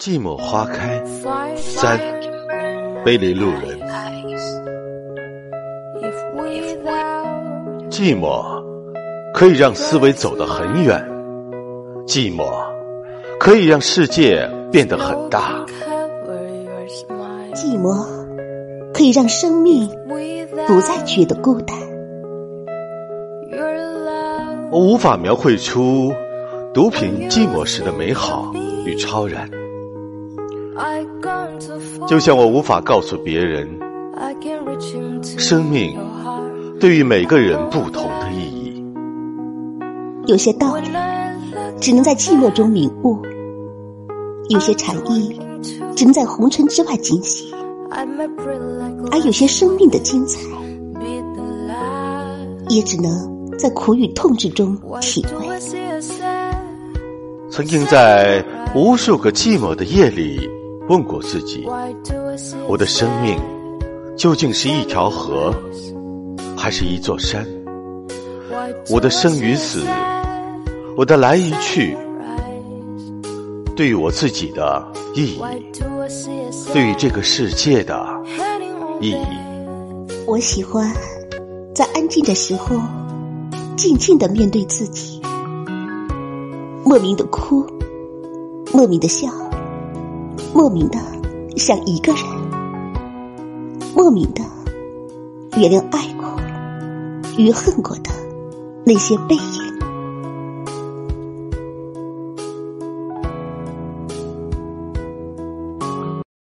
寂寞花开，三，碑林路人。寂寞可以让思维走得很远，寂寞可以让世界变得很大，寂寞可以让生命不再觉得孤单。我无法描绘出毒品寂寞时的美好与超然。就像我无法告诉别人，生命对于每个人不同的意义。有些道理只能在寂寞中领悟，有些禅意只能在红尘之外惊喜，而有些生命的精彩，也只能在苦与痛之中体会。曾经在无数个寂寞的夜里。问过自己，我的生命究竟是一条河，还是一座山？我的生与死，我的来与去，对于我自己的意义，对于这个世界的意义。我喜欢在安静的时候，静静的面对自己，莫名的哭，莫名的笑。莫名的想一个人，莫名的原谅爱过与恨过的那些背影。